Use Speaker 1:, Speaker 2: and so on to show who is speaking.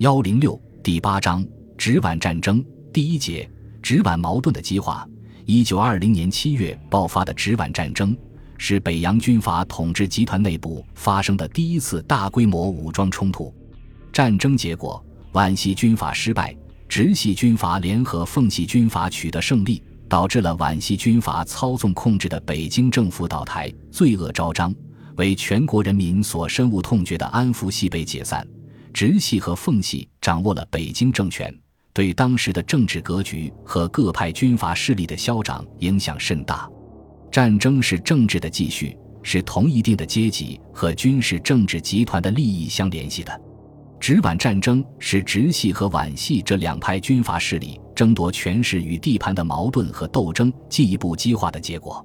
Speaker 1: 幺零六第八章直皖战争第一节直皖矛盾的激化。一九二零年七月爆发的直皖战争是北洋军阀统治集团内部发生的第一次大规模武装冲突。战争结果，皖系军阀失败，直系军阀联合奉系军阀取得胜利，导致了皖系军阀操纵控制的北京政府倒台，罪恶昭彰，为全国人民所深恶痛绝的安福系被解散。直系和奉系掌握了北京政权，对当时的政治格局和各派军阀势力的消长影响甚大。战争是政治的继续，是同一定的阶级和军事政治集团的利益相联系的。直皖战争是直系和皖系这两派军阀势力争夺权势与地盘的矛盾和斗争进一步激化的结果。